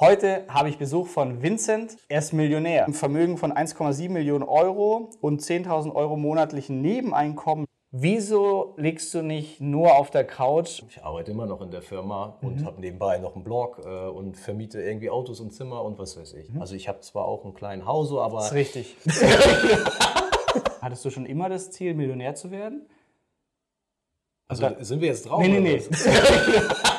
Heute habe ich Besuch von Vincent. Er ist Millionär. Ein Vermögen von 1,7 Millionen Euro und 10.000 Euro monatlichen Nebeneinkommen. Wieso liegst du nicht nur auf der Couch? Ich arbeite immer noch in der Firma und mhm. habe nebenbei noch einen Blog äh, und vermiete irgendwie Autos und Zimmer und was weiß ich. Mhm. Also ich habe zwar auch einen kleinen Hause, aber... Das ist richtig. Hattest du schon immer das Ziel, Millionär zu werden? Also da, sind wir jetzt drauf? Nee, nee, nee.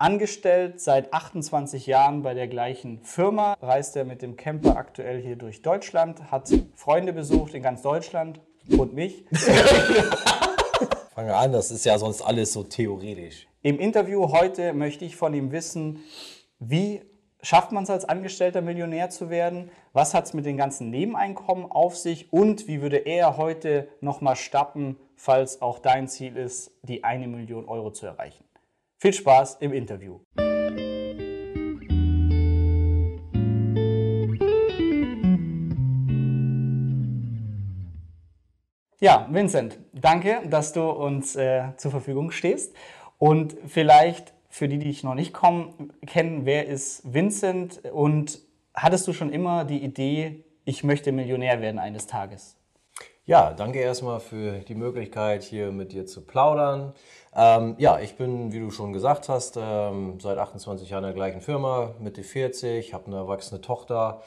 Angestellt seit 28 Jahren bei der gleichen Firma, reist er mit dem Camper aktuell hier durch Deutschland, hat Freunde besucht in ganz Deutschland und mich. Fangen wir an, das ist ja sonst alles so theoretisch. Im Interview heute möchte ich von ihm wissen, wie schafft man es als Angestellter Millionär zu werden? Was hat es mit den ganzen Nebeneinkommen auf sich? Und wie würde er heute nochmal starten, falls auch dein Ziel ist, die eine Million Euro zu erreichen? Viel Spaß im Interview. Ja, Vincent, danke, dass du uns äh, zur Verfügung stehst. Und vielleicht für die, die dich noch nicht kommen, kennen, wer ist Vincent und hattest du schon immer die Idee, ich möchte Millionär werden eines Tages? Ja, danke erstmal für die Möglichkeit, hier mit dir zu plaudern. Ähm, ja, ich bin, wie du schon gesagt hast, ähm, seit 28 Jahren in der gleichen Firma, Mitte 40, habe eine erwachsene Tochter.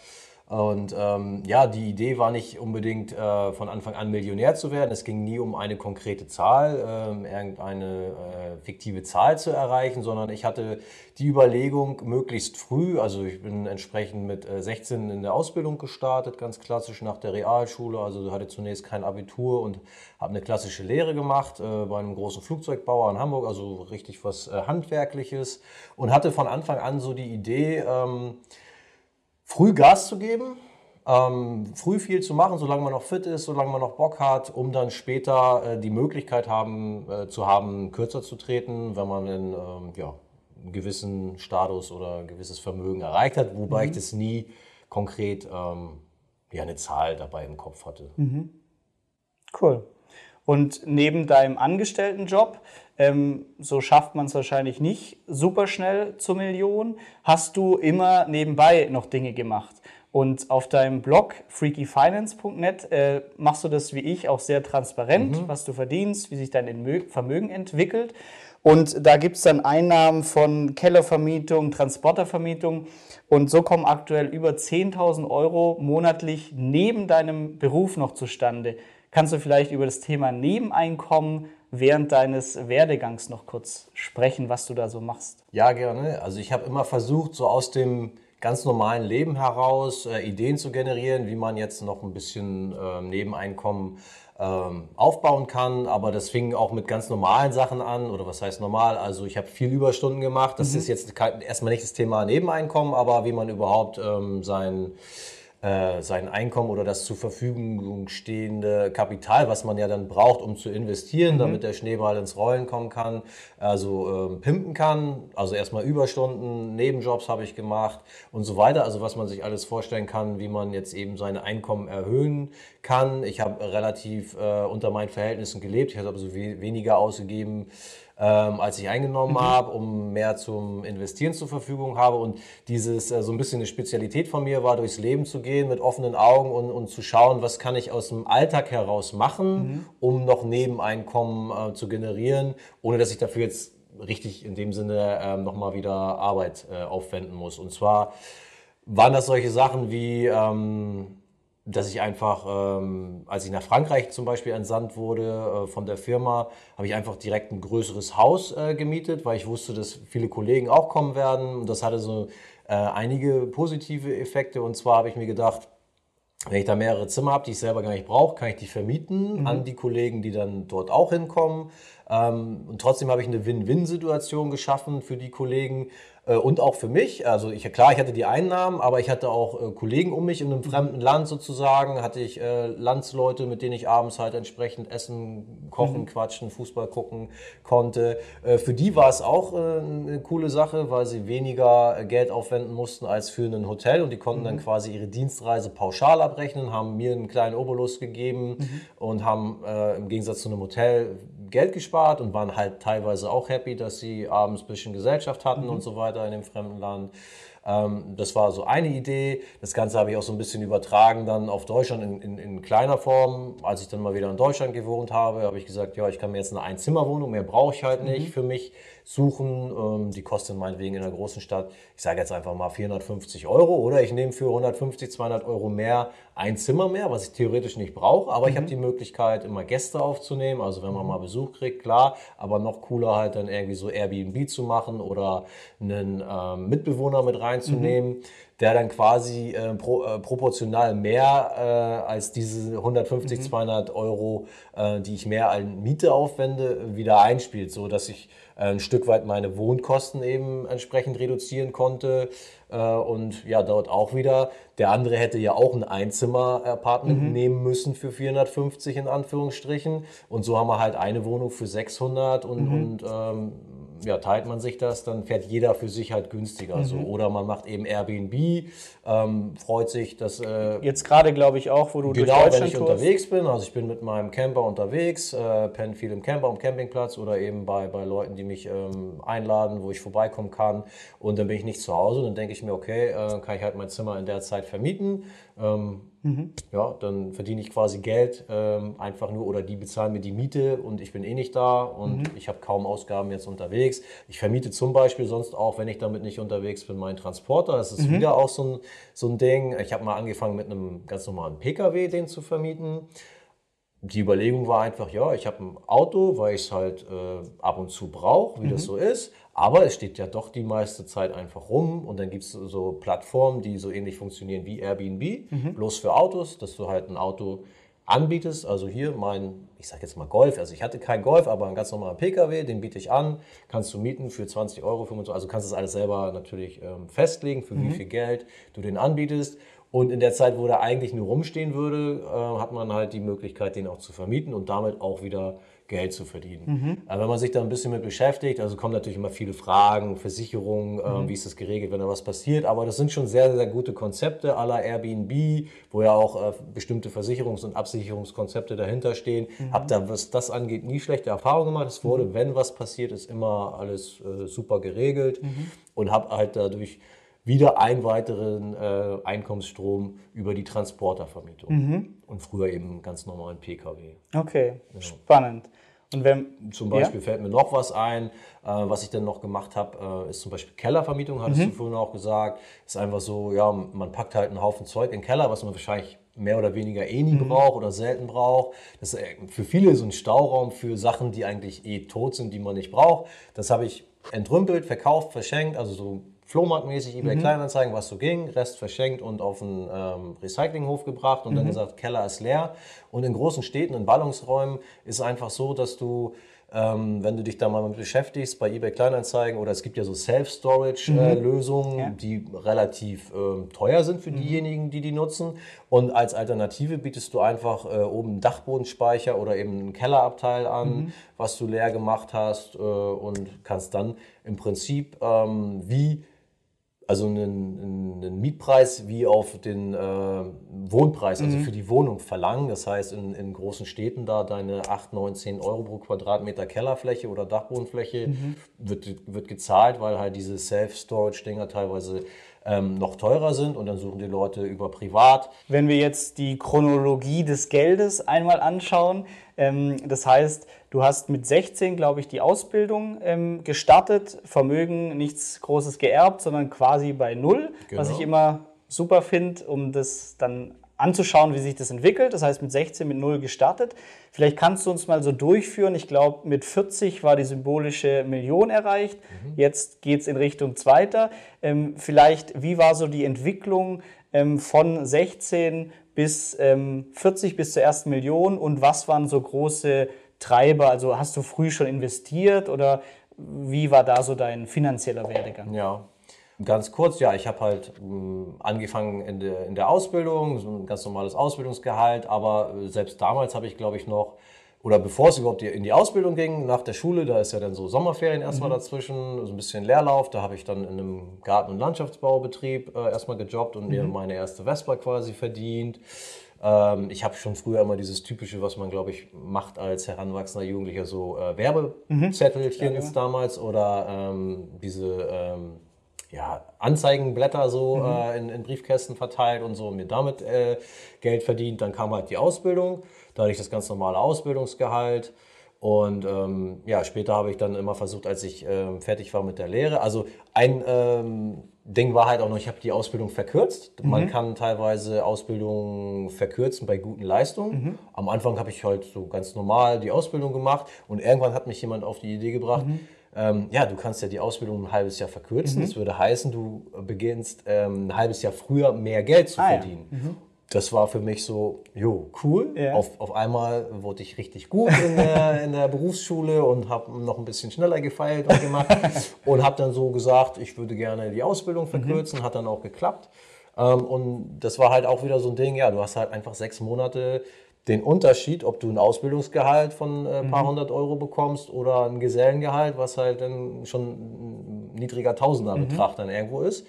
Und ähm, ja, die Idee war nicht unbedingt äh, von Anfang an Millionär zu werden. Es ging nie um eine konkrete Zahl, äh, irgendeine äh, fiktive Zahl zu erreichen, sondern ich hatte die Überlegung, möglichst früh, also ich bin entsprechend mit 16 äh, in der Ausbildung gestartet, ganz klassisch nach der Realschule, also hatte zunächst kein Abitur und habe eine klassische Lehre gemacht äh, bei einem großen Flugzeugbauer in Hamburg, also richtig was äh, Handwerkliches und hatte von Anfang an so die Idee, ähm, früh Gas zu geben, ähm, früh viel zu machen, solange man noch fit ist, solange man noch Bock hat, um dann später äh, die Möglichkeit haben, äh, zu haben, kürzer zu treten, wenn man in, ähm, ja, einen gewissen Status oder ein gewisses Vermögen erreicht hat, wobei mhm. ich das nie konkret ähm, ja, eine Zahl dabei im Kopf hatte. Mhm. Cool. Und neben deinem Angestelltenjob, ähm, so schafft man es wahrscheinlich nicht super schnell zur Million, hast du immer nebenbei noch Dinge gemacht. Und auf deinem Blog freakyfinance.net äh, machst du das wie ich auch sehr transparent, mhm. was du verdienst, wie sich dein Vermögen entwickelt. Und da gibt es dann Einnahmen von Kellervermietung, Transportervermietung. Und so kommen aktuell über 10.000 Euro monatlich neben deinem Beruf noch zustande. Kannst du vielleicht über das Thema Nebeneinkommen während deines Werdegangs noch kurz sprechen, was du da so machst? Ja, gerne. Also ich habe immer versucht, so aus dem ganz normalen Leben heraus äh, Ideen zu generieren, wie man jetzt noch ein bisschen äh, Nebeneinkommen ähm, aufbauen kann. Aber das fing auch mit ganz normalen Sachen an. Oder was heißt normal? Also ich habe viel Überstunden gemacht. Das mhm. ist jetzt erstmal nicht das Thema Nebeneinkommen, aber wie man überhaupt ähm, sein äh, sein Einkommen oder das zur Verfügung stehende Kapital, was man ja dann braucht, um zu investieren, mhm. damit der Schneeball ins Rollen kommen kann, also ähm, pimpen kann. Also erstmal Überstunden, Nebenjobs habe ich gemacht und so weiter. Also was man sich alles vorstellen kann, wie man jetzt eben seine Einkommen erhöhen kann. Ich habe relativ äh, unter meinen Verhältnissen gelebt. Ich habe also weniger ausgegeben ähm, als ich eingenommen mhm. habe, um mehr zum Investieren zur Verfügung habe. Und dieses äh, so ein bisschen eine Spezialität von mir war, durchs Leben zu gehen mit offenen Augen und, und zu schauen, was kann ich aus dem Alltag heraus machen, mhm. um noch Nebeneinkommen äh, zu generieren, ohne dass ich dafür jetzt richtig in dem Sinne äh, nochmal wieder Arbeit äh, aufwenden muss. Und zwar waren das solche Sachen wie ähm, dass ich einfach, ähm, als ich nach Frankreich zum Beispiel entsandt wurde äh, von der Firma, habe ich einfach direkt ein größeres Haus äh, gemietet, weil ich wusste, dass viele Kollegen auch kommen werden. Und das hatte so äh, einige positive Effekte. Und zwar habe ich mir gedacht, wenn ich da mehrere Zimmer habe, die ich selber gar nicht brauche, kann ich die vermieten mhm. an die Kollegen, die dann dort auch hinkommen. Ähm, und trotzdem habe ich eine Win-Win-Situation geschaffen für die Kollegen, und auch für mich. Also ich, klar, ich hatte die Einnahmen, aber ich hatte auch äh, Kollegen um mich in einem fremden Land sozusagen, hatte ich äh, Landsleute, mit denen ich abends halt entsprechend essen, kochen, mhm. quatschen, Fußball gucken konnte. Äh, für die war es auch äh, eine coole Sache, weil sie weniger äh, Geld aufwenden mussten als für ein Hotel und die konnten mhm. dann quasi ihre Dienstreise pauschal abrechnen, haben mir einen kleinen Obolus gegeben mhm. und haben im Gegensatz zu einem Hotel Geld gespart und waren halt teilweise auch happy, dass sie abends ein bisschen Gesellschaft hatten mhm. und so weiter in dem fremden Land. Ähm, das war so eine Idee. Das Ganze habe ich auch so ein bisschen übertragen dann auf Deutschland in, in, in kleiner Form. Als ich dann mal wieder in Deutschland gewohnt habe, habe ich gesagt, ja, ich kann mir jetzt eine Einzimmerwohnung, mehr brauche ich halt nicht für mich suchen. Ähm, die kostet meinetwegen in einer großen Stadt, ich sage jetzt einfach mal 450 Euro oder ich nehme für 150, 200 Euro mehr ein Zimmer mehr, was ich theoretisch nicht brauche, aber ich habe die Möglichkeit, immer Gäste aufzunehmen. Also wenn man mal Besuch kriegt, klar, aber noch cooler halt dann irgendwie so Airbnb zu machen oder einen ähm, Mitbewohner mit reinzunehmen, der dann quasi äh, pro, äh, proportional mehr äh, als diese 150, 200 Euro, äh, die ich mehr an Miete aufwende, wieder einspielt, so dass ich ein Stück weit meine Wohnkosten eben entsprechend reduzieren konnte. Äh, Und ja, dort auch wieder. Der andere hätte ja auch ein Einzimmer-Apartment nehmen müssen für 450 in Anführungsstrichen. Und so haben wir halt eine Wohnung für 600 und, und ähm, ja, teilt man sich das, dann fährt jeder für sich halt günstiger. So. Oder man macht eben Airbnb, ähm, freut sich, dass äh, Jetzt gerade, glaube ich, auch, wo du Genau, durch wenn Deutschland ich tourst. unterwegs bin, also ich bin mit meinem Camper unterwegs, äh, penne viel im Camper, am Campingplatz oder eben bei, bei Leuten, die mich ähm, einladen, wo ich vorbeikommen kann und dann bin ich nicht zu Hause, dann denke ich mir, okay, äh, kann ich halt mein Zimmer in der Zeit vermieten. Ähm, Ja, dann verdiene ich quasi Geld ähm, einfach nur oder die bezahlen mir die Miete und ich bin eh nicht da und ich habe kaum Ausgaben jetzt unterwegs. Ich vermiete zum Beispiel sonst auch, wenn ich damit nicht unterwegs bin, meinen Transporter. Das ist wieder auch so ein, so ein Ding. Ich habe mal angefangen mit einem ganz normalen Pkw den zu vermieten die Überlegung war einfach, ja, ich habe ein Auto, weil ich es halt äh, ab und zu brauche, wie das so ist. Aber es steht ja doch die meiste Zeit einfach rum. Und dann gibt es so Plattformen, die so ähnlich funktionieren wie Airbnb, bloß für Autos, dass du halt ein Auto anbietest. Also hier mein, ich sage jetzt mal Golf, also ich hatte keinen Golf, aber einen ganz normalen Pkw, den biete ich an, kannst du mieten für 20 Euro, 25, also kannst du das alles selber natürlich ähm, festlegen, für wie viel Geld du den anbietest. Und in der Zeit, wo der eigentlich nur rumstehen würde, äh, hat man halt die Möglichkeit, den auch zu vermieten und damit auch wieder Geld zu verdienen. Aber wenn man sich da ein bisschen mit beschäftigt, also kommen natürlich immer viele Fragen, Versicherungen, äh, wie ist das geregelt, wenn da was passiert. Aber das sind schon sehr, sehr gute Konzepte aller Airbnb, wo ja auch äh, bestimmte Versicherungs- und Absicherungskonzepte dahinter stehen. Hab da, was das angeht, nie schlechte Erfahrungen gemacht. Es wurde, wenn was passiert ist, immer alles äh, super geregelt und habe halt dadurch wieder einen weiteren äh, Einkommensstrom über die Transportervermietung. Und früher eben ganz normalen Pkw. Okay, spannend. Und wenn, Zum Beispiel fällt mir noch was ein, äh, was ich dann noch gemacht habe, äh, ist zum Beispiel Kellervermietung, hattest du vorhin auch gesagt. Ist einfach so, ja, man packt halt einen Haufen Zeug in den Keller, was man wahrscheinlich mehr oder weniger eh nie braucht oder selten braucht. Das ist äh, für viele so ein Stauraum für Sachen, die eigentlich eh tot sind, die man nicht braucht. Das habe ich entrümpelt, verkauft, verschenkt, also so Flohmarktmäßig, eBay Kleinanzeigen, was so ging, Rest verschenkt und auf einen ähm, Recyclinghof gebracht und dann gesagt, Keller ist leer. Und in großen Städten, in Ballungsräumen ist es einfach so, dass du, ähm, wenn du dich da mal mit beschäftigst, bei eBay Kleinanzeigen oder es gibt ja so Self-Storage-Lösungen, die relativ ähm, teuer sind für diejenigen, die die nutzen. Und als Alternative bietest du einfach äh, oben einen Dachbodenspeicher oder eben einen Kellerabteil an, was du leer gemacht hast äh, und kannst dann im Prinzip ähm, wie also einen, einen Mietpreis wie auf den äh, Wohnpreis, also für die Wohnung verlangen. Das heißt, in, in großen Städten da deine 8, 9, 10 Euro pro Quadratmeter Kellerfläche oder Dachbodenfläche wird, wird gezahlt, weil halt diese Self-Storage-Dinger teilweise ähm, noch teurer sind und dann suchen die Leute über privat. wenn wir jetzt die Chronologie des Geldes einmal anschauen, ähm, das heißt, du hast mit 16, glaube ich, die Ausbildung ähm, gestartet, Vermögen nichts Großes geerbt, sondern quasi bei Null, was Genau. ich immer super finde, um das dann anzuschauen, wie sich das entwickelt. Das heißt, mit 16 mit Null gestartet. Vielleicht kannst du uns mal so durchführen. Ich glaube, mit 40 war die symbolische Million erreicht. Jetzt geht es in Richtung Zweiter. Ähm, vielleicht, wie war so die Entwicklung ähm, von 16 bis ähm, 40 bis zur ersten Million und was waren so große Treiber? Also hast du früh schon investiert oder wie war da so dein finanzieller Werdegang? Ja, ganz kurz, ja, ich habe halt mh, angefangen in der, in der Ausbildung, so ein ganz normales Ausbildungsgehalt, aber äh, selbst damals habe ich, glaube ich, noch, oder bevor es überhaupt in die Ausbildung ging, nach der Schule, da ist ja dann so Sommerferien erstmal dazwischen, so ein bisschen Leerlauf, da habe ich dann in einem Garten- und Landschaftsbaubetrieb äh, erstmal gejobbt und mir meine erste Vespa quasi verdient. Ähm, ich habe schon früher immer dieses typische, was man, glaube ich, macht als heranwachsender Jugendlicher, so äh, Werbezettelchen damals oder ähm, diese ähm, ja, Anzeigenblätter so mhm. äh, in, in, Briefkästen verteilt und so, mir damit äh, Geld verdient. Dann kam halt die Ausbildung, da hatte ich das ganz normale Ausbildungsgehalt. Und ähm, ja, später habe ich dann immer versucht, als ich ähm, fertig war mit der Lehre. Also ein ähm, Ding war halt auch noch, ich habe die Ausbildung verkürzt. Mhm. Man kann teilweise Ausbildung verkürzen bei guten Leistungen. Mhm. Am Anfang habe ich halt so ganz normal die Ausbildung gemacht und irgendwann hat mich jemand auf die Idee gebracht, mhm. ähm, ja, du kannst ja die Ausbildung ein halbes Jahr verkürzen. Mhm. Das würde heißen, du beginnst ähm, ein halbes Jahr früher mehr Geld zu ah, verdienen. Ja. Mhm das war für mich so, jo, cool. Ja. Auf, auf einmal wurde ich richtig gut in der, in der Berufsschule und habe noch ein bisschen schneller gefeilt und gemacht und habe dann so gesagt, ich würde gerne die Ausbildung verkürzen, mhm. hat dann auch geklappt. Ähm, und das war halt auch wieder so ein Ding, ja, du hast halt einfach sechs Monate den Unterschied, ob du ein Ausbildungsgehalt von ein äh, paar mhm. hundert Euro bekommst oder ein Gesellengehalt, was halt dann schon ein niedriger Tausenderbetrag mhm. dann irgendwo ist.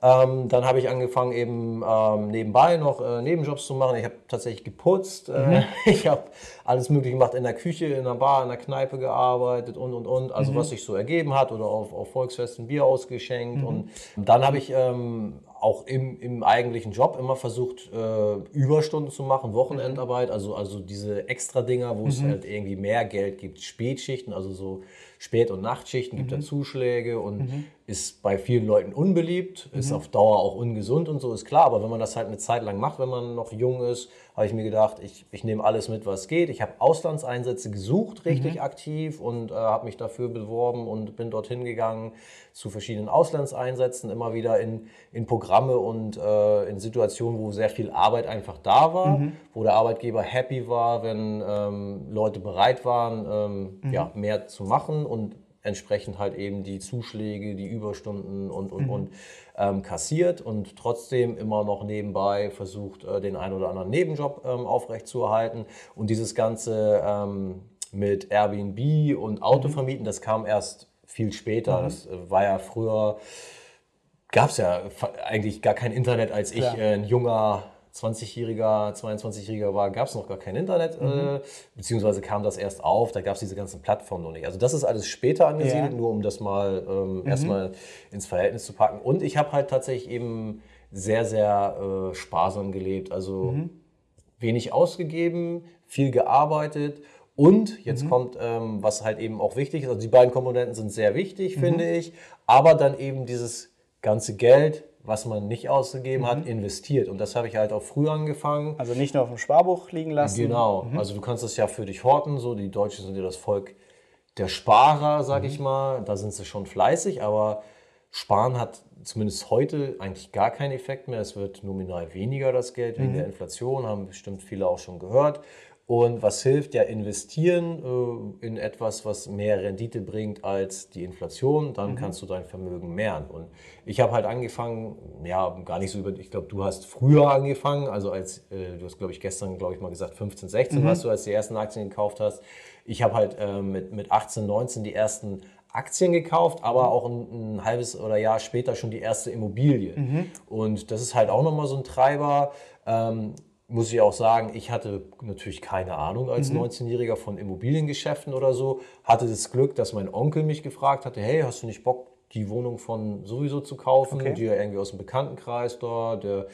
Ähm, dann habe ich angefangen, eben ähm, nebenbei noch äh, Nebenjobs zu machen. Ich habe tatsächlich geputzt. Äh, mhm. ich habe alles Mögliche gemacht in der Küche, in der Bar, in der Kneipe gearbeitet und und und. Also, mhm. was sich so ergeben hat oder auf, auf Volksfesten Bier ausgeschenkt. Mhm. Und dann habe ich ähm, auch im, im eigentlichen Job immer versucht, äh, Überstunden zu machen, Wochenendarbeit, also, also diese extra Dinger, wo es mhm. halt irgendwie mehr Geld gibt, Spätschichten, also so Spät- und Nachtschichten, gibt mhm. da Zuschläge und mhm. ist bei vielen Leuten unbeliebt, ist mhm. auf Dauer auch ungesund und so, ist klar. Aber wenn man das halt eine Zeit lang macht, wenn man noch jung ist, habe ich mir gedacht, ich, ich nehme alles mit, was geht. Ich habe Auslandseinsätze gesucht, richtig mhm. aktiv und äh, habe mich dafür beworben und bin dorthin gegangen zu verschiedenen Auslandseinsätzen, immer wieder in, in Programme und äh, in Situationen, wo sehr viel Arbeit einfach da war, mhm. wo der Arbeitgeber happy war, wenn ähm, Leute bereit waren, ähm, mhm. ja, mehr zu machen und entsprechend halt eben die Zuschläge, die Überstunden und, und, mhm. und ähm, kassiert und trotzdem immer noch nebenbei versucht, äh, den einen oder anderen Nebenjob ähm, aufrechtzuerhalten. Und dieses Ganze ähm, mit Airbnb und Autovermieten, das kam erst viel später. Mhm. Das äh, war ja früher, gab es ja eigentlich gar kein Internet, als ich äh, ein junger 20-Jähriger, 22-Jähriger war, gab es noch gar kein Internet, mhm. äh, beziehungsweise kam das erst auf, da gab es diese ganzen Plattformen noch nicht. Also das ist alles später angesiedelt, ja. nur um das mal ähm, mhm. erstmal ins Verhältnis zu packen. Und ich habe halt tatsächlich eben sehr, sehr äh, sparsam gelebt, also mhm. wenig ausgegeben, viel gearbeitet. Und jetzt mhm. kommt, ähm, was halt eben auch wichtig ist, also die beiden Komponenten sind sehr wichtig, mhm. finde ich, aber dann eben dieses ganze Geld was man nicht ausgegeben mhm. hat, investiert. Und das habe ich halt auch früh angefangen. Also nicht nur auf dem Sparbuch liegen lassen. Genau. Mhm. Also du kannst es ja für dich horten. So die Deutschen sind ja das Volk der Sparer, sag mhm. ich mal. Da sind sie schon fleißig, aber Sparen hat zumindest heute eigentlich gar keinen Effekt mehr. Es wird nominal weniger das Geld wegen mhm. der Inflation, haben bestimmt viele auch schon gehört. Und was hilft? Ja, investieren äh, in etwas, was mehr Rendite bringt als die Inflation. Dann mhm. kannst du dein Vermögen mehren. Und ich habe halt angefangen, ja, gar nicht so über, ich glaube, du hast früher angefangen, also als, äh, du hast, glaube ich, gestern, glaube ich, mal gesagt, 15, 16 mhm. warst du, als du die ersten Aktien gekauft hast. Ich habe halt äh, mit, mit 18, 19 die ersten Aktien gekauft, aber mhm. auch ein, ein, halbes oder Jahr später schon die erste Immobilie. Mhm. Und das ist halt auch nochmal so ein Treiber. Ähm, muss ich auch sagen, ich hatte natürlich keine Ahnung als mhm. 19-Jähriger von Immobiliengeschäften oder so. Hatte das Glück, dass mein Onkel mich gefragt hatte, hey, hast du nicht Bock, die Wohnung von sowieso zu kaufen? Okay. Die ja irgendwie aus dem Bekanntenkreis da, der,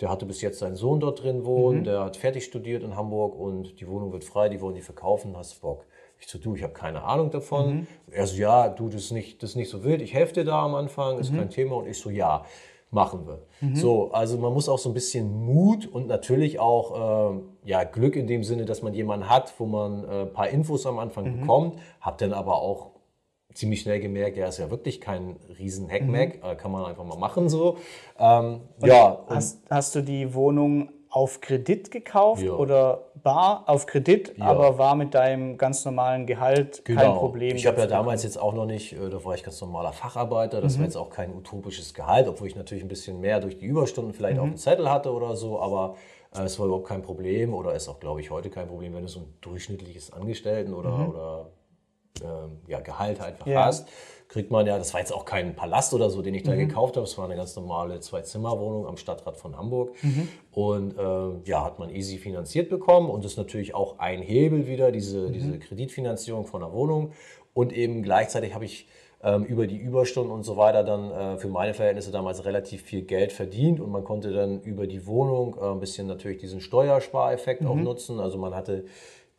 der hatte bis jetzt seinen Sohn dort drin wohnen, mhm. der hat fertig studiert in Hamburg und die Wohnung wird frei, die wollen die verkaufen, hast du Bock? Ich so, du, ich habe keine Ahnung davon. Mhm. Er so, ja, du, das ist, nicht, das ist nicht so wild, ich helfe dir da am Anfang, ist mhm. kein Thema. Und ich so, ja machen wir. Mhm. So, also man muss auch so ein bisschen Mut und natürlich auch äh, ja, Glück in dem Sinne, dass man jemanden hat, wo man äh, ein paar Infos am Anfang mhm. bekommt, hab dann aber auch ziemlich schnell gemerkt, ja, ist ja wirklich kein riesen Hackmack, mhm. äh, kann man einfach mal machen so. Ähm, ja, hast, hast du die Wohnung auf Kredit gekauft ja. oder bar auf Kredit, ja. aber war mit deinem ganz normalen Gehalt genau. kein Problem. Ich habe ja damals jetzt auch noch nicht, äh, da war ich ganz normaler Facharbeiter, das mhm. war jetzt auch kein utopisches Gehalt, obwohl ich natürlich ein bisschen mehr durch die Überstunden vielleicht mhm. auf dem Zettel hatte oder so, aber äh, es war überhaupt kein Problem oder ist auch, glaube ich, heute kein Problem, wenn du so ein durchschnittliches Angestellten oder, mhm. oder ja, Gehalt einfach ja. hast kriegt man ja, das war jetzt auch kein Palast oder so, den ich da mhm. gekauft habe, es war eine ganz normale Zwei-Zimmer-Wohnung am Stadtrat von Hamburg. Mhm. Und äh, ja, hat man easy finanziert bekommen und ist natürlich auch ein Hebel wieder, diese, mhm. diese Kreditfinanzierung von der Wohnung. Und eben gleichzeitig habe ich ähm, über die Überstunden und so weiter dann äh, für meine Verhältnisse damals relativ viel Geld verdient und man konnte dann über die Wohnung äh, ein bisschen natürlich diesen Steuerspareffekt auch nutzen. Also man hatte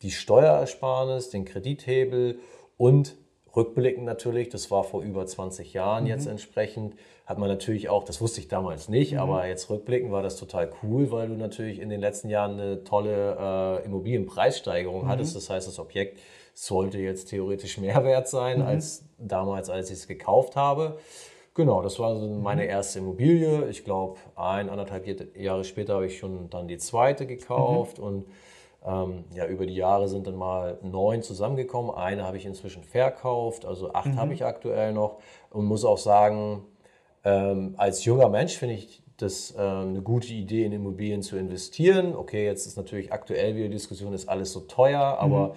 die Steuerersparnis, den Kredithebel und rückblickend natürlich, das war vor über 20 Jahren jetzt entsprechend, hat man natürlich auch, das wusste ich damals nicht, aber jetzt rückblickend war das total cool, weil du natürlich in den letzten Jahren eine tolle äh, Immobilienpreissteigerung hattest. Das heißt, das Objekt sollte jetzt theoretisch mehr wert sein als damals, als ich es gekauft habe. Genau, das war so meine erste Immobilie. Ich glaube, ein, anderthalb Jahre später habe ich schon dann die zweite gekauft und ähm, ja, über die Jahre sind dann mal neun zusammengekommen. Eine habe ich inzwischen verkauft, also acht habe ich aktuell noch und muss auch sagen, ähm, als junger Mensch finde ich das ähm, eine gute Idee, in Immobilien zu investieren. Okay, jetzt ist natürlich aktuell wieder die Diskussion, ist alles so teuer, aber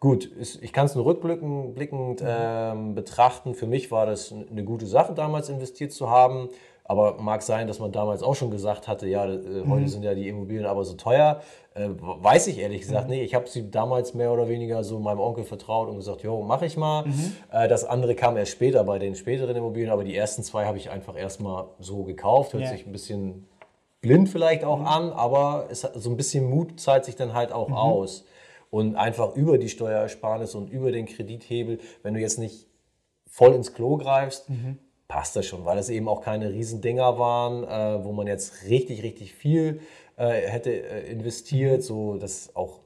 gut, ist, ich kann es nur rückblickend blickend, ähm, betrachten. Für mich war das eine gute Sache, damals investiert zu haben. Aber mag sein, dass man damals auch schon gesagt hatte, ja, äh, heute sind ja die Immobilien aber so teuer. Äh, weiß ich ehrlich gesagt nicht. Ich habe sie damals mehr oder weniger so meinem Onkel vertraut und gesagt, jo, mache ich mal. Äh, das andere kam erst später bei den späteren Immobilien, aber die ersten zwei habe ich einfach erstmal so gekauft. Hört Ja. sich ein bisschen blind vielleicht auch an, aber es so ein bisschen Mut zahlt sich dann halt auch aus. Und einfach über die Steuerersparnis und über den Kredithebel, wenn du jetzt nicht voll ins Klo greifst, passt das schon, weil es eben auch keine Riesendinger waren, äh, wo man jetzt richtig, richtig viel äh, hätte äh, investiert, so dass auch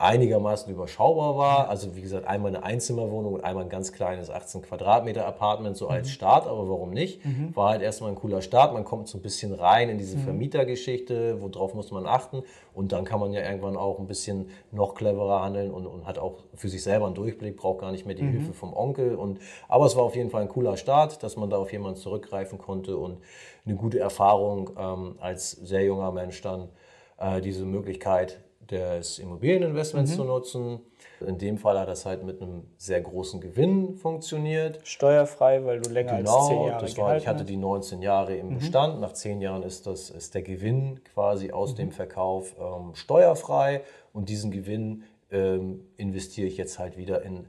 einigermaßen überschaubar war. Also wie gesagt, einmal eine Einzimmerwohnung und einmal ein ganz kleines 18 Quadratmeter Apartment so als Start, aber warum nicht? War halt erstmal ein cooler Start. Man kommt so ein bisschen rein in diese Vermietergeschichte, worauf muss man achten und dann kann man ja irgendwann auch ein bisschen noch cleverer handeln und, und hat auch für sich selber einen Durchblick, braucht gar nicht mehr die Hilfe vom Onkel. Und, aber es war auf jeden Fall ein cooler Start, dass man da auf jemanden zurückgreifen konnte und eine gute Erfahrung ähm, als sehr junger Mensch dann äh, diese Möglichkeit des Immobilieninvestments zu nutzen. In dem Fall hat das halt mit einem sehr großen Gewinn funktioniert. Steuerfrei, weil du länger als zehn Genau, Jahre das war, ich hatte die 19 Jahre im Bestand. Nach 10 Jahren ist, das, ist der Gewinn quasi aus dem Verkauf ähm, steuerfrei und diesen Gewinn ähm, investiere ich jetzt halt wieder in,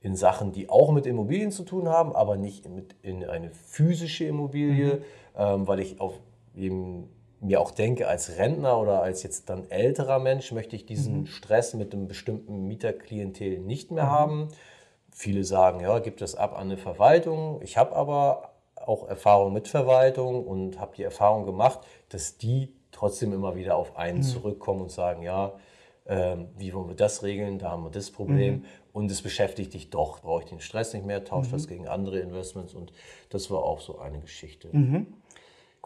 in Sachen, die auch mit Immobilien zu tun haben, aber nicht mit in eine physische Immobilie, ähm, weil ich auf eben mir auch denke, als Rentner oder als jetzt dann älterer Mensch möchte ich diesen Stress mit einem bestimmten Mieterklientel nicht mehr haben. Viele sagen, ja, gibt das ab an eine Verwaltung. Ich habe aber auch Erfahrung mit Verwaltung und habe die Erfahrung gemacht, dass die trotzdem immer wieder auf einen zurückkommen und sagen, ja, ähm, wie wollen wir das regeln, da haben wir das Problem. Und es beschäftigt dich doch, brauche ich den Stress nicht mehr, tausche das gegen andere Investments. Und das war auch so eine Geschichte.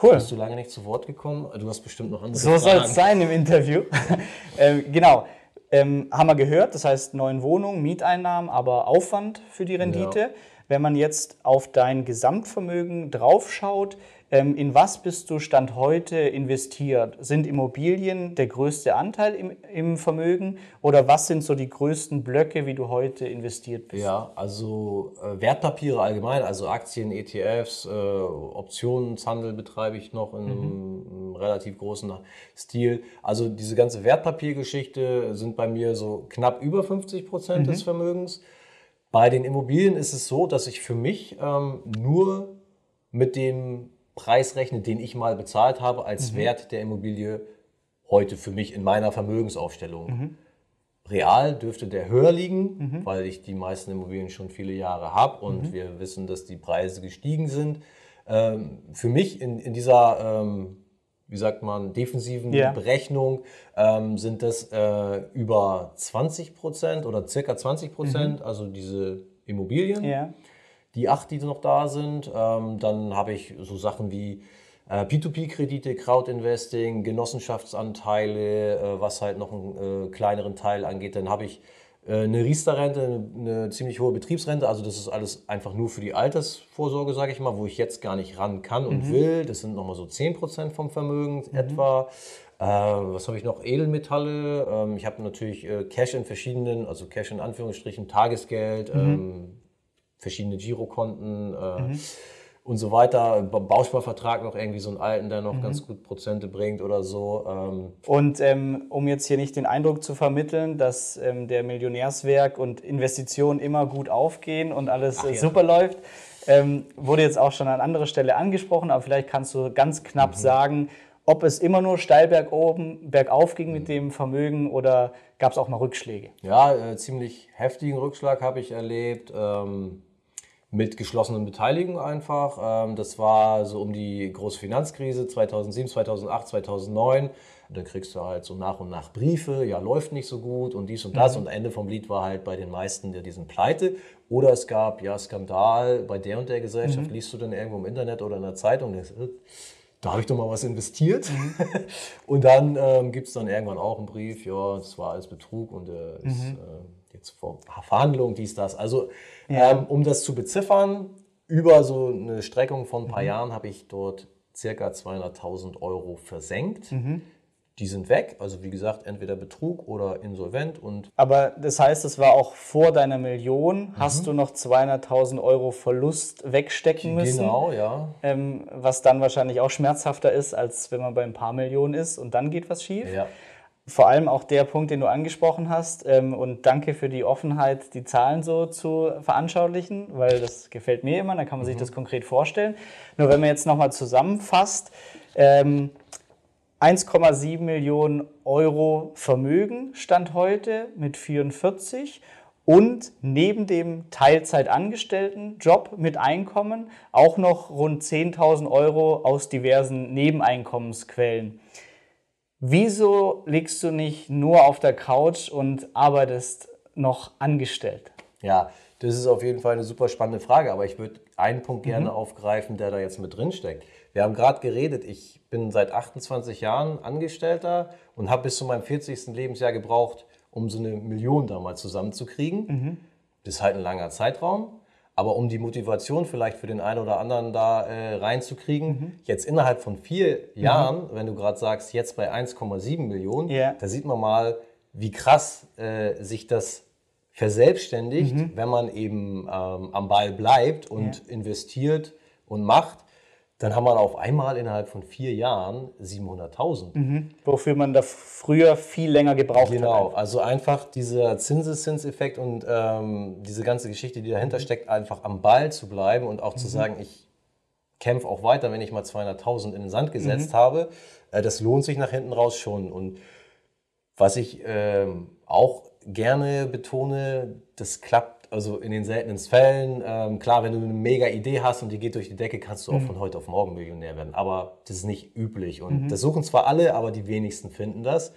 Cool. Bist du lange nicht zu Wort gekommen? Du hast bestimmt noch andere So soll Fragen. es sein im Interview. ähm, genau. Ähm, haben wir gehört, das heißt neuen Wohnungen, Mieteinnahmen, aber Aufwand für die Rendite. Wenn man jetzt auf dein Gesamtvermögen draufschaut, in was bist du Stand heute investiert? Sind Immobilien der größte Anteil im, im Vermögen oder was sind so die größten Blöcke, wie du heute investiert bist? Ja, also äh, Wertpapiere allgemein, also Aktien, ETFs, äh, Optionshandel betreibe ich noch in einem, einem relativ großen Stil. Also diese ganze Wertpapiergeschichte sind bei mir so knapp über 50 Prozent des Vermögens. Bei den Immobilien ist es so, dass ich für mich ähm, nur mit dem Preis rechne, den ich mal bezahlt habe, als Wert der Immobilie heute für mich in meiner Vermögensaufstellung. Real dürfte der höher liegen, weil ich die meisten Immobilien schon viele Jahre habe und wir wissen, dass die Preise gestiegen sind. Ähm, für mich in, in dieser, ähm, wie sagt man, defensiven Ja. Berechnung ähm, sind das äh, über 20 Prozent oder circa 20 Prozent, also diese Immobilien Ja. Die acht, die noch da sind. Ähm, dann habe ich so Sachen wie äh, P2P-Kredite, Crowdinvesting, Genossenschaftsanteile, äh, was halt noch einen äh, kleineren Teil angeht. Dann habe ich äh, eine Riester-Rente, eine, eine ziemlich hohe Betriebsrente. Also das ist alles einfach nur für die Altersvorsorge, sage ich mal, wo ich jetzt gar nicht ran kann und will. Das sind nochmal so 10% vom Vermögen etwa. Äh, was habe ich noch? Edelmetalle. Ähm, ich habe natürlich äh, Cash in verschiedenen, also Cash in Anführungsstrichen, Tagesgeld, ähm, verschiedene Girokonten. Äh, und so weiter. Bausparvertrag noch irgendwie so einen alten, der noch mhm. ganz gut Prozente bringt oder so. Ähm. Und ähm, um jetzt hier nicht den Eindruck zu vermitteln, dass ähm, der Millionärswerk und Investitionen immer gut aufgehen und alles Ach, äh, super ja. läuft, ähm, wurde jetzt auch schon an anderer Stelle angesprochen, aber vielleicht kannst du ganz knapp mhm. sagen, ob es immer nur steil bergoben, bergauf ging mit mhm. dem Vermögen oder gab es auch mal Rückschläge? Ja, äh, ziemlich heftigen Rückschlag habe ich erlebt. Ähm, mit geschlossenen Beteiligungen einfach. Ähm, das war so um die große Finanzkrise 2007, 2008, 2009. Und dann kriegst du halt so nach und nach Briefe, ja, läuft nicht so gut und dies und das. Mhm. Und Ende vom Lied war halt bei den meisten ja diesen Pleite. Oder es gab, ja, Skandal bei der und der Gesellschaft. Mhm. Liest du dann irgendwo im Internet oder in der Zeitung, da habe ich doch mal was investiert. Mhm. und dann ähm, gibt es dann irgendwann auch einen Brief, ja, das war alles Betrug und äh, ist mhm. äh, jetzt vor Verhandlungen, dies, das. Also ja. Ähm, um das zu beziffern, über so eine Streckung von ein paar mhm. Jahren habe ich dort circa 200.000 Euro versenkt. Mhm. Die sind weg, also wie gesagt, entweder Betrug oder insolvent. Und Aber das heißt, es war auch vor deiner Million, mhm. hast du noch 200.000 Euro Verlust wegstecken müssen. Genau, ja. Ähm, was dann wahrscheinlich auch schmerzhafter ist, als wenn man bei ein paar Millionen ist und dann geht was schief. Ja vor allem auch der Punkt, den du angesprochen hast. Ähm, und danke für die Offenheit, die Zahlen so zu veranschaulichen, weil das gefällt mir immer, dann kann man sich mhm. das konkret vorstellen. Nur wenn man jetzt nochmal zusammenfasst, ähm, 1,7 Millionen Euro Vermögen stand heute mit 44 und neben dem Teilzeitangestelltenjob mit Einkommen auch noch rund 10.000 Euro aus diversen Nebeneinkommensquellen. Wieso liegst du nicht nur auf der Couch und arbeitest noch angestellt? Ja, das ist auf jeden Fall eine super spannende Frage, aber ich würde einen Punkt gerne mhm. aufgreifen, der da jetzt mit drin steckt. Wir haben gerade geredet, ich bin seit 28 Jahren Angestellter und habe bis zu meinem 40. Lebensjahr gebraucht, um so eine Million da mal zusammenzukriegen. Mhm. Das ist halt ein langer Zeitraum. Aber um die Motivation vielleicht für den einen oder anderen da äh, reinzukriegen, mhm. jetzt innerhalb von vier Jahren, mhm. wenn du gerade sagst, jetzt bei 1,7 Millionen, yeah. da sieht man mal, wie krass äh, sich das verselbstständigt, mhm. wenn man eben ähm, am Ball bleibt und yeah. investiert und macht dann haben wir auf einmal innerhalb von vier Jahren 700.000. Mhm. Wofür man da früher viel länger gebraucht genau. hat. Genau, also einfach dieser Zinseszinseffekt und ähm, diese ganze Geschichte, die dahinter mhm. steckt, einfach am Ball zu bleiben und auch mhm. zu sagen, ich kämpfe auch weiter, wenn ich mal 200.000 in den Sand gesetzt mhm. habe. Äh, das lohnt sich nach hinten raus schon. Und was ich ähm, auch gerne betone, das klappt also in den seltenen Fällen, ähm, klar, wenn du eine mega Idee hast und die geht durch die Decke, kannst du auch mhm. von heute auf morgen Millionär werden. Aber das ist nicht üblich. Und mhm. das suchen zwar alle, aber die wenigsten finden das.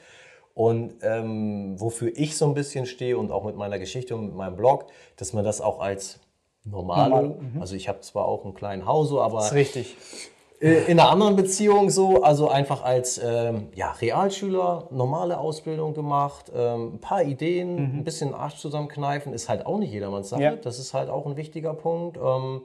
Und ähm, wofür ich so ein bisschen stehe und auch mit meiner Geschichte und mit meinem Blog, dass man das auch als normale, Normal. mhm. also ich habe zwar auch einen kleinen Haus, aber das ist richtig. Äh, in einer anderen Beziehung so, also einfach als ähm, ja, Realschüler normale Ausbildung gemacht, ähm, ein paar Ideen, mhm. ein bisschen Arsch zusammenkneifen, ist halt auch nicht jedermanns Sache. Ja. Das ist halt auch ein wichtiger Punkt. Ähm,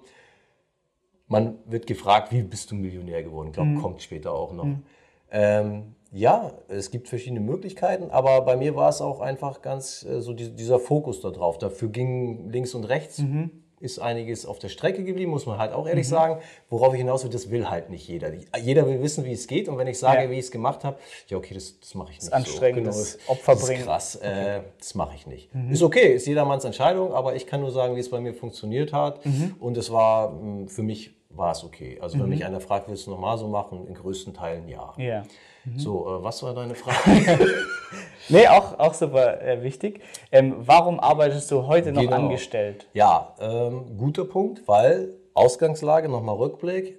man wird gefragt, wie bist du Millionär geworden? Ich glaube, mhm. kommt später auch noch. Mhm. Ähm, ja, es gibt verschiedene Möglichkeiten, aber bei mir war es auch einfach ganz äh, so die, dieser Fokus darauf. Dafür ging links und rechts mhm ist einiges auf der Strecke geblieben, muss man halt auch ehrlich mhm. sagen. Worauf ich hinaus will, das will halt nicht jeder. Jeder will wissen, wie es geht. Und wenn ich sage, ja. wie ich es gemacht habe, ja, okay, das, das mache ich nicht. Das ist anstrengend, so. genau, das Opfer bringen. ist krass, okay. äh, das mache ich nicht. Mhm. Ist okay, ist jedermanns Entscheidung, aber ich kann nur sagen, wie es bei mir funktioniert hat. Mhm. Und es war hm, für mich war es okay. Also wenn mhm. mich einer fragt, willst du nochmal so machen? In größten Teilen ja. Ja. Mhm. So, äh, was war deine Frage? nee, auch, auch super äh, wichtig. Ähm, warum arbeitest du heute noch genau. angestellt? Ja, ähm, guter Punkt, weil Ausgangslage, nochmal Rückblick.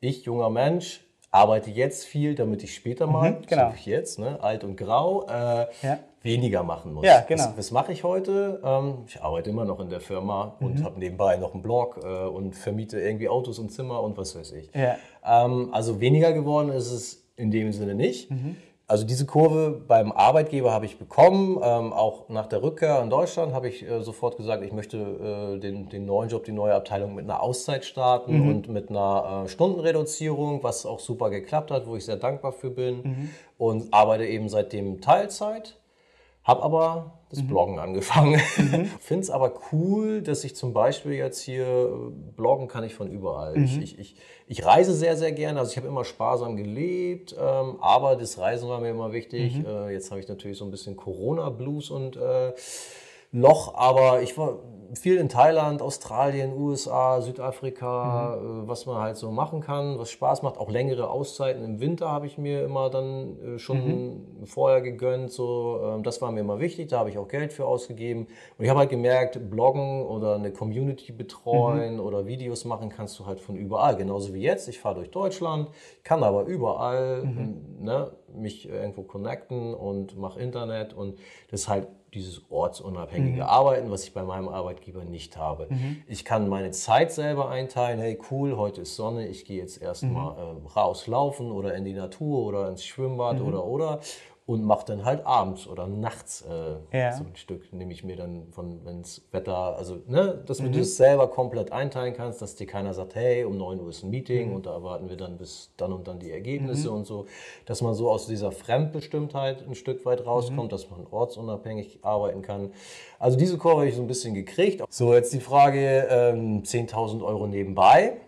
Ich, junger Mensch, arbeite jetzt viel, damit ich später mal, mhm, genau. so jetzt, ne, alt und grau, äh, ja. weniger machen muss. Ja, genau. Was, was mache ich heute? Ähm, ich arbeite immer noch in der Firma mhm. und habe nebenbei noch einen Blog äh, und vermiete irgendwie Autos und Zimmer und was weiß ich. Ja. Ähm, also weniger geworden ist es in dem Sinne nicht. Mhm. Also diese Kurve beim Arbeitgeber habe ich bekommen. Ähm, auch nach der Rückkehr in Deutschland habe ich äh, sofort gesagt, ich möchte äh, den, den, neuen Job, die neue Abteilung mit einer Auszeit starten mhm. und mit einer äh, Stundenreduzierung, was auch super geklappt hat, wo ich sehr dankbar für bin. Mhm. Und arbeite eben seitdem Teilzeit. Habe aber das mhm. Bloggen angefangen. Mhm. Finde es aber cool, dass ich zum Beispiel jetzt hier äh, bloggen kann ich von überall. Mhm. Ich, ich, ich, ich, reise sehr, sehr gerne. Also ich habe immer sparsam gelebt, ähm, aber das Reisen war mir immer wichtig. Mhm. Äh, jetzt habe ich natürlich so ein bisschen Corona-Blues und äh, Loch, aber ich war viel in Thailand, Australien, USA, Südafrika, mhm. äh, was man halt so machen kann, was Spaß macht. Auch längere Auszeiten im Winter habe ich mir immer dann äh, schon mhm. vorher gegönnt. So, äh, das war mir immer wichtig, da habe ich auch Geld für ausgegeben. Und ich habe halt gemerkt, bloggen oder eine Community betreuen mhm. oder Videos machen kannst du halt von überall. Genauso wie jetzt. Ich fahre durch Deutschland, kann aber überall mhm. ne, mich irgendwo connecten und mache Internet und das ist halt dieses ortsunabhängige mhm. Arbeiten, was ich bei meinem Arbeitgeber nicht habe. Mhm. Ich kann meine Zeit selber einteilen. Hey, cool, heute ist Sonne, ich gehe jetzt erstmal mhm. äh, rauslaufen oder in die Natur oder ins Schwimmbad mhm. oder oder und mache dann halt abends oder nachts äh, ja. so ein Stück, nehme ich mir dann von, wenn das Wetter, also ne, dass mhm. du das selber komplett einteilen kannst, dass dir keiner sagt, hey, um 9 Uhr ist ein Meeting mhm. und da erwarten wir dann bis dann und dann die Ergebnisse mhm. und so, dass man so aus dieser Fremdbestimmtheit ein Stück weit rauskommt, mhm. dass man ortsunabhängig arbeiten kann. Also diese Kurve habe ich so ein bisschen gekriegt. So, jetzt die Frage, ähm, 10.000 Euro nebenbei.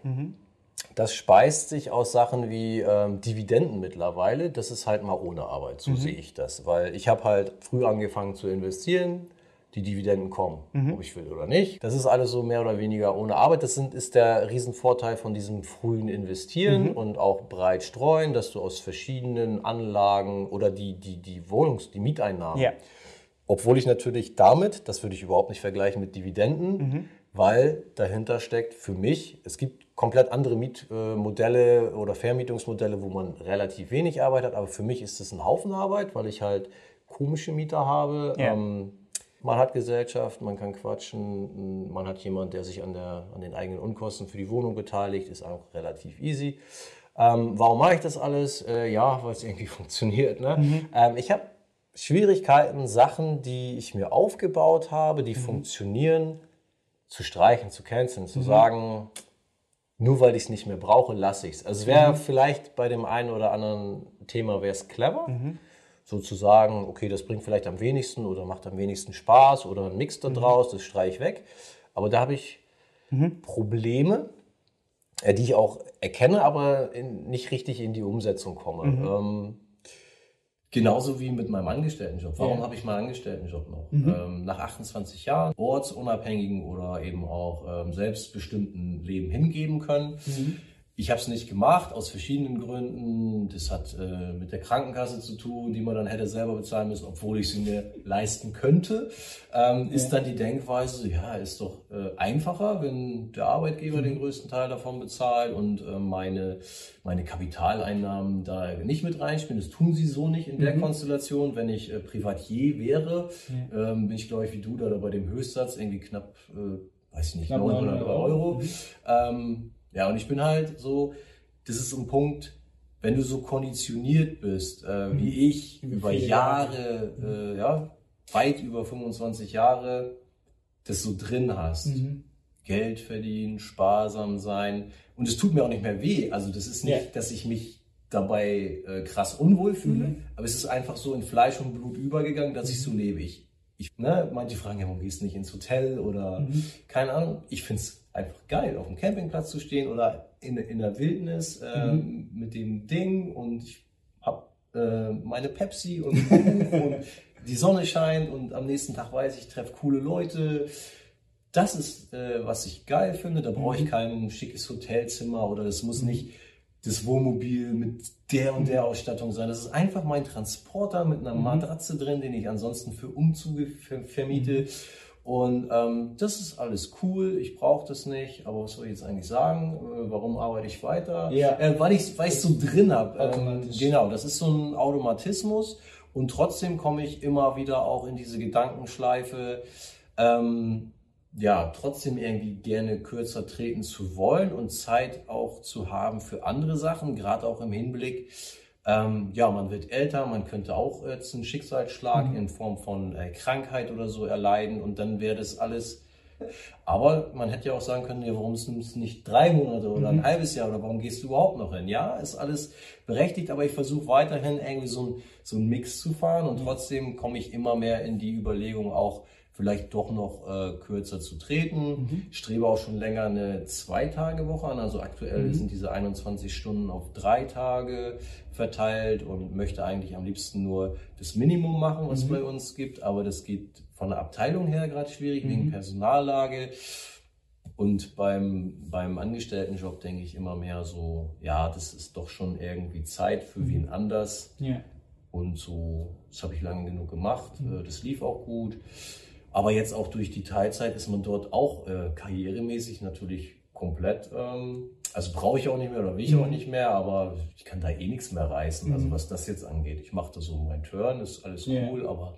Das speist sich aus Sachen wie ähm, Dividenden mittlerweile. Das ist halt mal ohne Arbeit, so mhm. sehe ich das. Weil ich habe halt früh angefangen zu investieren. Die Dividenden kommen, mhm. ob ich will oder nicht. Das ist alles so mehr oder weniger ohne Arbeit. Das sind, ist der Riesenvorteil von diesem frühen Investieren mhm. und auch breit streuen, dass du aus verschiedenen Anlagen oder die, die, die Wohnungs-, die Mieteinnahmen, ja. obwohl ich natürlich damit, das würde ich überhaupt nicht vergleichen mit Dividenden, mhm. weil dahinter steckt für mich, es gibt komplett andere Mietmodelle oder Vermietungsmodelle, wo man relativ wenig Arbeit hat. Aber für mich ist es ein Haufen Arbeit, weil ich halt komische Mieter habe. Ja. Ähm, man hat Gesellschaft, man kann quatschen, man hat jemanden, der sich an, der, an den eigenen Unkosten für die Wohnung beteiligt, ist auch relativ easy. Ähm, warum mache ich das alles? Äh, ja, weil es irgendwie funktioniert. Ne? Mhm. Ähm, ich habe Schwierigkeiten, Sachen, die ich mir aufgebaut habe, die mhm. funktionieren, zu streichen, zu canceln, zu mhm. sagen, nur weil ich es nicht mehr brauche, lasse ich es. Also es wäre mhm. vielleicht bei dem einen oder anderen Thema wäre es clever, mhm. sozusagen, okay, das bringt vielleicht am wenigsten oder macht am wenigsten Spaß oder ein Mix da mhm. draus, das streiche ich weg. Aber da habe ich mhm. Probleme, äh, die ich auch erkenne, aber in, nicht richtig in die Umsetzung komme. Mhm. Ähm, Genauso wie mit meinem Angestelltenjob. Warum ja. habe ich meinen Angestelltenjob noch? Mhm. Ähm, nach 28 Jahren ortsunabhängigen oder eben auch ähm, selbstbestimmten Leben hingeben können. Mhm. Ich habe es nicht gemacht, aus verschiedenen Gründen. Das hat äh, mit der Krankenkasse zu tun, die man dann hätte selber bezahlen müssen, obwohl ich sie mir leisten könnte. Ähm, ja. Ist dann die Denkweise, ja, ist doch äh, einfacher, wenn der Arbeitgeber mhm. den größten Teil davon bezahlt und äh, meine, meine Kapitaleinnahmen da nicht mit reinspielen. Das tun sie so nicht in der mhm. Konstellation. Wenn ich äh, Privatier wäre, ja. ähm, bin ich, glaube ich, wie du da bei dem Höchstsatz irgendwie knapp, äh, weiß ich nicht, knapp 900 Euro. Euro. Mhm. Ähm, ja, und ich bin halt so, das ist ein Punkt, wenn du so konditioniert bist, äh, mhm. wie ich, über Jahre, äh, ja, weit über 25 Jahre, das so drin hast. Mhm. Geld verdienen, sparsam sein. Und es tut mir auch nicht mehr weh. Also das ist nicht, ja. dass ich mich dabei äh, krass unwohl fühle, mhm. aber es ist einfach so in Fleisch und Blut übergegangen, dass ich so mhm. lebe. Ich, ich, ne, manche fragen ja, warum gehst du nicht ins Hotel oder mhm. keine Ahnung. Ich finde es einfach geil, auf dem Campingplatz zu stehen oder in, in der Wildnis äh, mhm. mit dem Ding und ich habe äh, meine Pepsi und, und die Sonne scheint und am nächsten Tag weiß ich, ich treffe coole Leute. Das ist, äh, was ich geil finde. Da brauche ich mhm. kein schickes Hotelzimmer oder es muss mhm. nicht das Wohnmobil mit der und der Ausstattung sein. Das ist einfach mein Transporter mit einer mhm. Matratze drin, den ich ansonsten für Umzüge vermiete. Mhm. Und ähm, das ist alles cool, ich brauche das nicht, aber was soll ich jetzt eigentlich sagen? Äh, warum arbeite ich weiter? Ja. Äh, weil ich es so drin habe. Ähm, genau, das ist so ein Automatismus und trotzdem komme ich immer wieder auch in diese Gedankenschleife, ähm, ja, trotzdem irgendwie gerne kürzer treten zu wollen und Zeit auch zu haben für andere Sachen, gerade auch im Hinblick ähm, ja, man wird älter, man könnte auch jetzt einen Schicksalsschlag mhm. in Form von äh, Krankheit oder so erleiden und dann wäre das alles Aber man hätte ja auch sagen können, ja, warum nimmst du nicht drei Monate oder ein mhm. halbes Jahr oder warum gehst du überhaupt noch hin? Ja, ist alles berechtigt, aber ich versuche weiterhin irgendwie so, ein, so einen Mix zu fahren und mhm. trotzdem komme ich immer mehr in die Überlegung auch, vielleicht doch noch äh, kürzer zu treten. Mhm. Strebe auch schon länger eine Zwei-Tage-Woche an. Also aktuell mhm. sind diese 21 Stunden auf drei Tage verteilt und möchte eigentlich am liebsten nur das Minimum machen, was mhm. es bei uns gibt. Aber das geht von der Abteilung her gerade schwierig wegen mhm. Personallage. Und beim, beim Angestelltenjob denke ich immer mehr so, ja, das ist doch schon irgendwie Zeit für mhm. wen anders. Ja. Und so, das habe ich lange genug gemacht. Mhm. Äh, das lief auch gut. Aber jetzt auch durch die Teilzeit ist man dort auch äh, karrieremäßig natürlich komplett, ähm, also brauche ich auch nicht mehr oder will ich mhm. auch nicht mehr, aber ich kann da eh nichts mehr reißen, also mhm. was das jetzt angeht. Ich mache da so mein Turn, ist alles cool, yeah. aber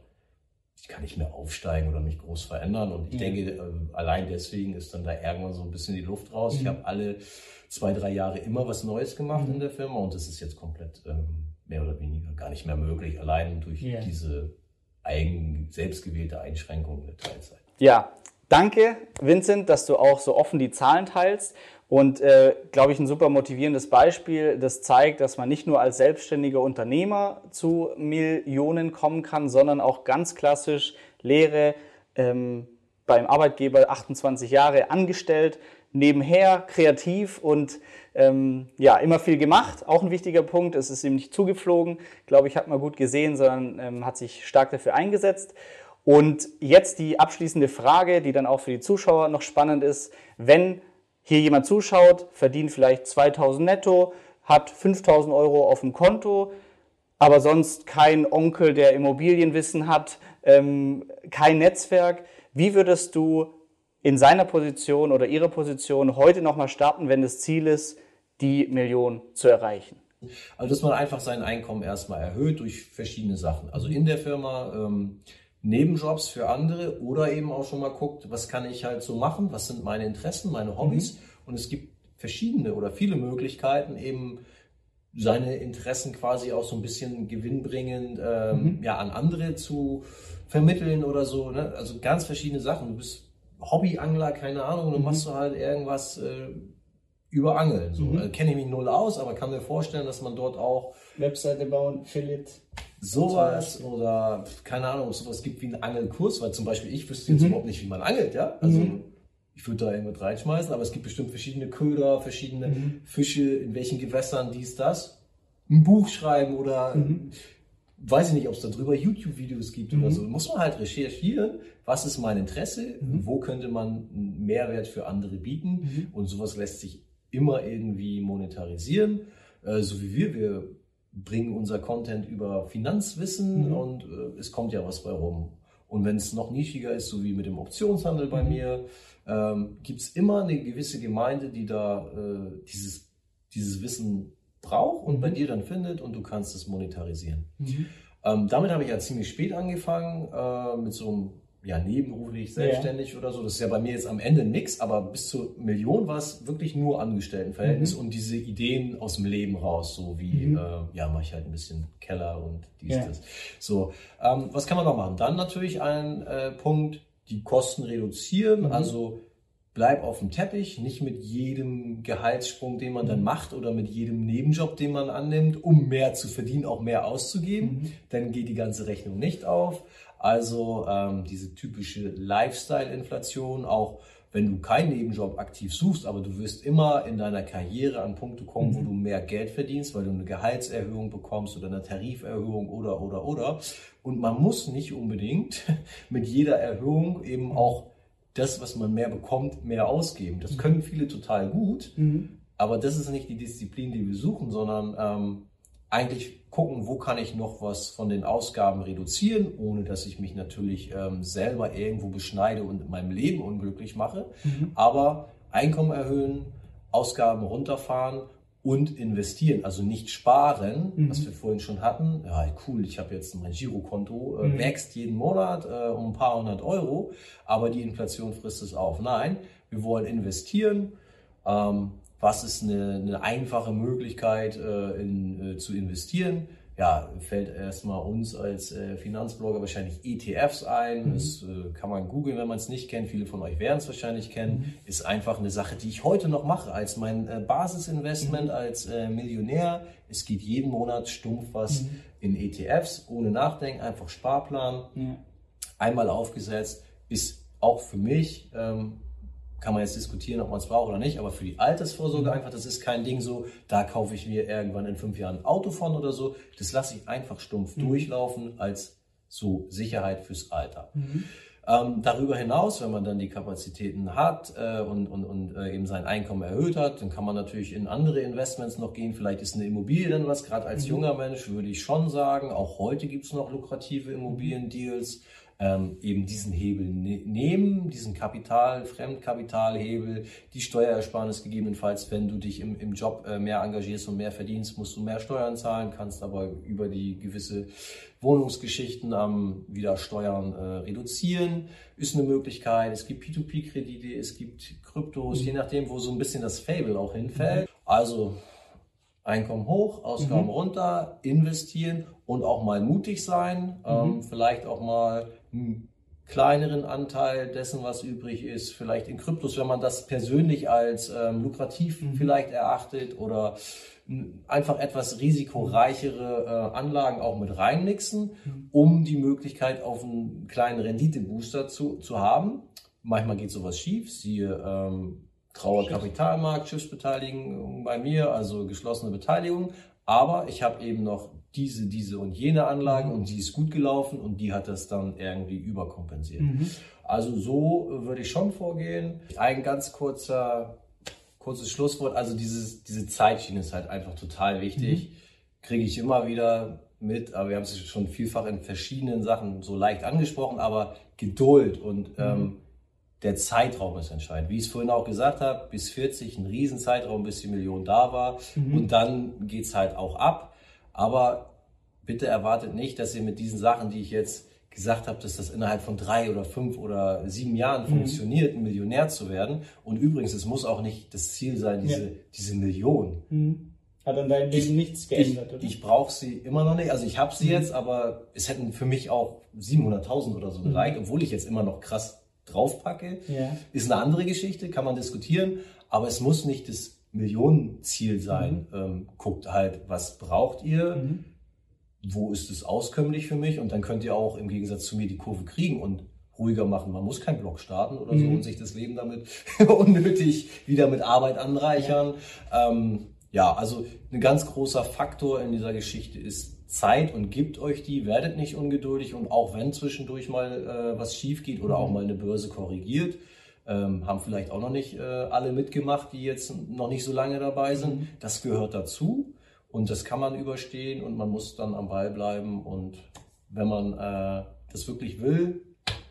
ich kann nicht mehr aufsteigen oder mich groß verändern. Und ich yeah. denke, äh, allein deswegen ist dann da irgendwann so ein bisschen die Luft raus. Mhm. Ich habe alle zwei, drei Jahre immer was Neues gemacht mhm. in der Firma und das ist jetzt komplett ähm, mehr oder weniger gar nicht mehr möglich, allein durch yeah. diese eigen, selbstgewählte Einschränkungen der Teilzeit. Ja, danke, Vincent, dass du auch so offen die Zahlen teilst. Und äh, glaube ich, ein super motivierendes Beispiel, das zeigt, dass man nicht nur als selbstständiger Unternehmer zu Millionen kommen kann, sondern auch ganz klassisch Lehre ähm, beim Arbeitgeber 28 Jahre angestellt, nebenher kreativ und ähm, ja, immer viel gemacht. Auch ein wichtiger Punkt. Es ist ihm nicht zugeflogen, glaube ich, hat man gut gesehen, sondern ähm, hat sich stark dafür eingesetzt. Und jetzt die abschließende Frage, die dann auch für die Zuschauer noch spannend ist. Wenn hier jemand zuschaut, verdient vielleicht 2000 netto, hat 5000 Euro auf dem Konto, aber sonst kein Onkel, der Immobilienwissen hat, ähm, kein Netzwerk. Wie würdest du in seiner Position oder ihrer Position heute nochmal starten, wenn das Ziel ist, die Million zu erreichen? Also, dass man einfach sein Einkommen erstmal erhöht durch verschiedene Sachen. Also in der Firma ähm, Nebenjobs für andere oder eben auch schon mal guckt, was kann ich halt so machen, was sind meine Interessen, meine Hobbys. Mhm. Und es gibt verschiedene oder viele Möglichkeiten, eben seine Interessen quasi auch so ein bisschen gewinnbringend ähm, mhm. ja, an andere zu vermitteln oder so. Ne? Also ganz verschiedene Sachen. Du bist Hobbyangler, keine Ahnung, dann mhm. machst du halt irgendwas äh, über Angeln. So. Mhm. Also, Kenne ich mich null aus, aber kann mir vorstellen, dass man dort auch Webseite bauen, Affiliate. Sowas oder keine Ahnung, ob es sowas gibt wie einen Angelkurs, weil zum Beispiel ich wüsste jetzt mhm. überhaupt nicht, wie man angelt, ja. Also mhm. ich würde da irgendwas reinschmeißen, aber es gibt bestimmt verschiedene Köder, verschiedene mhm. Fische, in welchen Gewässern dies, das. Ein Buch schreiben oder mhm. Weiß ich nicht, ob es da drüber YouTube-Videos gibt oder mhm. so. Muss man halt recherchieren, was ist mein Interesse, mhm. wo könnte man einen Mehrwert für andere bieten und sowas lässt sich immer irgendwie monetarisieren, äh, so wie wir. Wir bringen unser Content über Finanzwissen mhm. und äh, es kommt ja was bei rum. Und wenn es noch nischiger ist, so wie mit dem Optionshandel bei mhm. mir, ähm, gibt es immer eine gewisse Gemeinde, die da äh, dieses, dieses Wissen braucht und mhm. bei dir dann findet und du kannst es monetarisieren. Mhm. Ähm, damit habe ich ja ziemlich spät angefangen, äh, mit so einem ja, nebenberuflich, selbstständig ja. oder so. Das ist ja bei mir jetzt am Ende nichts, aber bis zur Million war es wirklich nur Angestelltenverhältnis mhm. und diese Ideen aus dem Leben raus, so wie, mhm. äh, ja, mache ich halt ein bisschen Keller und dies, ja. das. So, ähm, was kann man noch machen? Dann natürlich ein äh, Punkt, die Kosten reduzieren, mhm. also bleib auf dem Teppich, nicht mit jedem Gehaltssprung, den man dann mhm. macht oder mit jedem Nebenjob, den man annimmt, um mehr zu verdienen, auch mehr auszugeben. Mhm. Dann geht die ganze Rechnung nicht auf. Also ähm, diese typische Lifestyle-Inflation, auch wenn du keinen Nebenjob aktiv suchst, aber du wirst immer in deiner Karriere an Punkte kommen, mhm. wo du mehr Geld verdienst, weil du eine Gehaltserhöhung bekommst oder eine Tariferhöhung oder, oder, oder. Und man muss nicht unbedingt mit jeder Erhöhung eben auch das, was man mehr bekommt, mehr ausgeben. Das können viele total gut, mhm. aber das ist nicht die Disziplin, die wir suchen, sondern ähm, eigentlich gucken, wo kann ich noch was von den Ausgaben reduzieren, ohne dass ich mich natürlich ähm, selber irgendwo beschneide und in meinem Leben unglücklich mache. Mhm. Aber Einkommen erhöhen, Ausgaben runterfahren und investieren, also nicht sparen, mhm. was wir vorhin schon hatten. Ja, cool, ich habe jetzt mein Girokonto, äh, mhm. wächst jeden Monat äh, um ein paar hundert Euro, aber die Inflation frisst es auf. Nein, wir wollen investieren. Ähm, was ist eine, eine einfache Möglichkeit äh, in, äh, zu investieren. Ja, fällt erstmal uns als äh, Finanzblogger wahrscheinlich ETFs ein. Mhm. Das äh, kann man googeln, wenn man es nicht kennt. Viele von euch werden es wahrscheinlich kennen. Mhm. Ist einfach eine Sache, die ich heute noch mache als mein äh, Basisinvestment mhm. als äh, Millionär. Es geht jeden Monat stumpf was mhm. in ETFs, ohne Nachdenken, einfach Sparplan. Einmal aufgesetzt, ist auch für mich ähm, kann man jetzt diskutieren, ob man es braucht oder nicht, aber für die Altersvorsorge einfach, das ist kein Ding so, da kaufe ich mir irgendwann in fünf Jahren ein Auto von oder so. Das lasse ich einfach stumpf mhm. durchlaufen als so Sicherheit fürs Alter. Mhm. Ähm, darüber hinaus, wenn man dann die Kapazitäten hat äh, und, und, und äh, eben sein Einkommen erhöht hat, dann kann man natürlich in andere Investments noch gehen. Vielleicht ist eine Immobilie dann was, gerade als mhm. junger Mensch würde ich schon sagen. Auch heute gibt es noch lukrative Immobiliendeals ähm, eben diesen Hebel ne nehmen, diesen Kapital, Fremdkapitalhebel, die Steuerersparnis gegebenenfalls, wenn du dich im, im Job äh, mehr engagierst und mehr verdienst, musst du mehr Steuern zahlen, kannst aber über die gewisse Wohnungsgeschichten ähm, wieder Steuern äh, reduzieren, ist eine Möglichkeit. Es gibt P2P-Kredite, es gibt Kryptos, mhm. je nachdem, wo so ein bisschen das Fable auch hinfällt. Also Einkommen hoch, Ausgaben mhm. runter, investieren und auch mal mutig sein, ähm, mhm. vielleicht auch mal einen kleineren Anteil dessen, was übrig ist, vielleicht in Kryptos, wenn man das persönlich als ähm, lukrativ mhm. vielleicht erachtet oder einfach etwas risikoreichere äh, Anlagen auch mit reinmixen, mhm. um die Möglichkeit auf einen kleinen Renditebooster zu, zu haben. Manchmal geht sowas schief, siehe ähm, grauer Kapitalmarkt, Schiffsbeteiligung bei mir, also geschlossene Beteiligung. Aber ich habe eben noch diese, diese und jene Anlagen und die ist gut gelaufen und die hat das dann irgendwie überkompensiert. Mhm. Also so würde ich schon vorgehen. Ein ganz kurzer, kurzes Schlusswort. Also dieses, diese Zeitschiene ist halt einfach total wichtig. Mhm. Kriege ich immer wieder mit, aber wir haben es schon vielfach in verschiedenen Sachen so leicht angesprochen, aber Geduld und mhm. ähm, der Zeitraum ist entscheidend. Wie ich es vorhin auch gesagt habe, bis 40 ein Riesenzeitraum, bis die Million da war. Mhm. Und dann geht es halt auch ab. Aber bitte erwartet nicht, dass ihr mit diesen Sachen, die ich jetzt gesagt habe, dass das innerhalb von drei oder fünf oder sieben Jahren mhm. funktioniert, ein Millionär zu werden. Und übrigens, es muss auch nicht das Ziel sein, diese, ja. diese Million. Mhm. Hat an deinem Leben nichts geändert, ich, oder? Ich brauche sie immer noch nicht. Also ich habe sie mhm. jetzt, aber es hätten für mich auch 700.000 oder so gereicht, mhm. obwohl ich jetzt immer noch krass draufpacke. Ja. Ist eine andere Geschichte, kann man diskutieren, aber es muss nicht das Millionenziel sein. Mhm. Ähm, guckt halt, was braucht ihr? Mhm. Wo ist es auskömmlich für mich? Und dann könnt ihr auch im Gegensatz zu mir die Kurve kriegen und ruhiger machen. Man muss keinen Blog starten oder mhm. so und sich das Leben damit unnötig wieder mit Arbeit anreichern. Ja. Ähm, ja, also ein ganz großer Faktor in dieser Geschichte ist Zeit und gibt euch die, werdet nicht ungeduldig und auch wenn zwischendurch mal äh, was schief geht oder auch mhm. mal eine Börse korrigiert, ähm, haben vielleicht auch noch nicht äh, alle mitgemacht, die jetzt noch nicht so lange dabei sind. Mhm. Das gehört dazu und das kann man überstehen und man muss dann am Ball bleiben und wenn man äh, das wirklich will,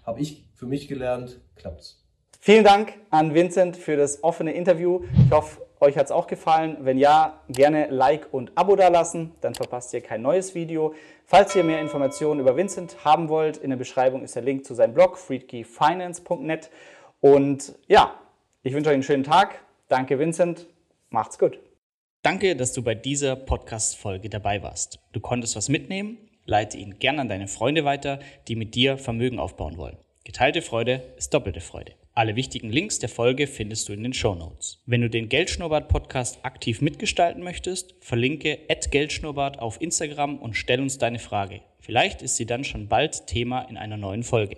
habe ich für mich gelernt, klappt's. Vielen Dank an Vincent für das offene Interview. Ich hoffe, euch hat es auch gefallen. Wenn ja, gerne Like und Abo dalassen, dann verpasst ihr kein neues Video. Falls ihr mehr Informationen über Vincent haben wollt, in der Beschreibung ist der Link zu seinem Blog freedkeyfinance.net. Und ja, ich wünsche euch einen schönen Tag. Danke, Vincent. Macht's gut. Danke, dass du bei dieser Podcast-Folge dabei warst. Du konntest was mitnehmen. Leite ihn gern an deine Freunde weiter, die mit dir Vermögen aufbauen wollen. Geteilte Freude ist doppelte Freude. Alle wichtigen Links der Folge findest du in den Show Notes. Wenn du den Geldschnurrbart Podcast aktiv mitgestalten möchtest, verlinke @geldschnurrbart auf Instagram und stell uns deine Frage. Vielleicht ist sie dann schon bald Thema in einer neuen Folge.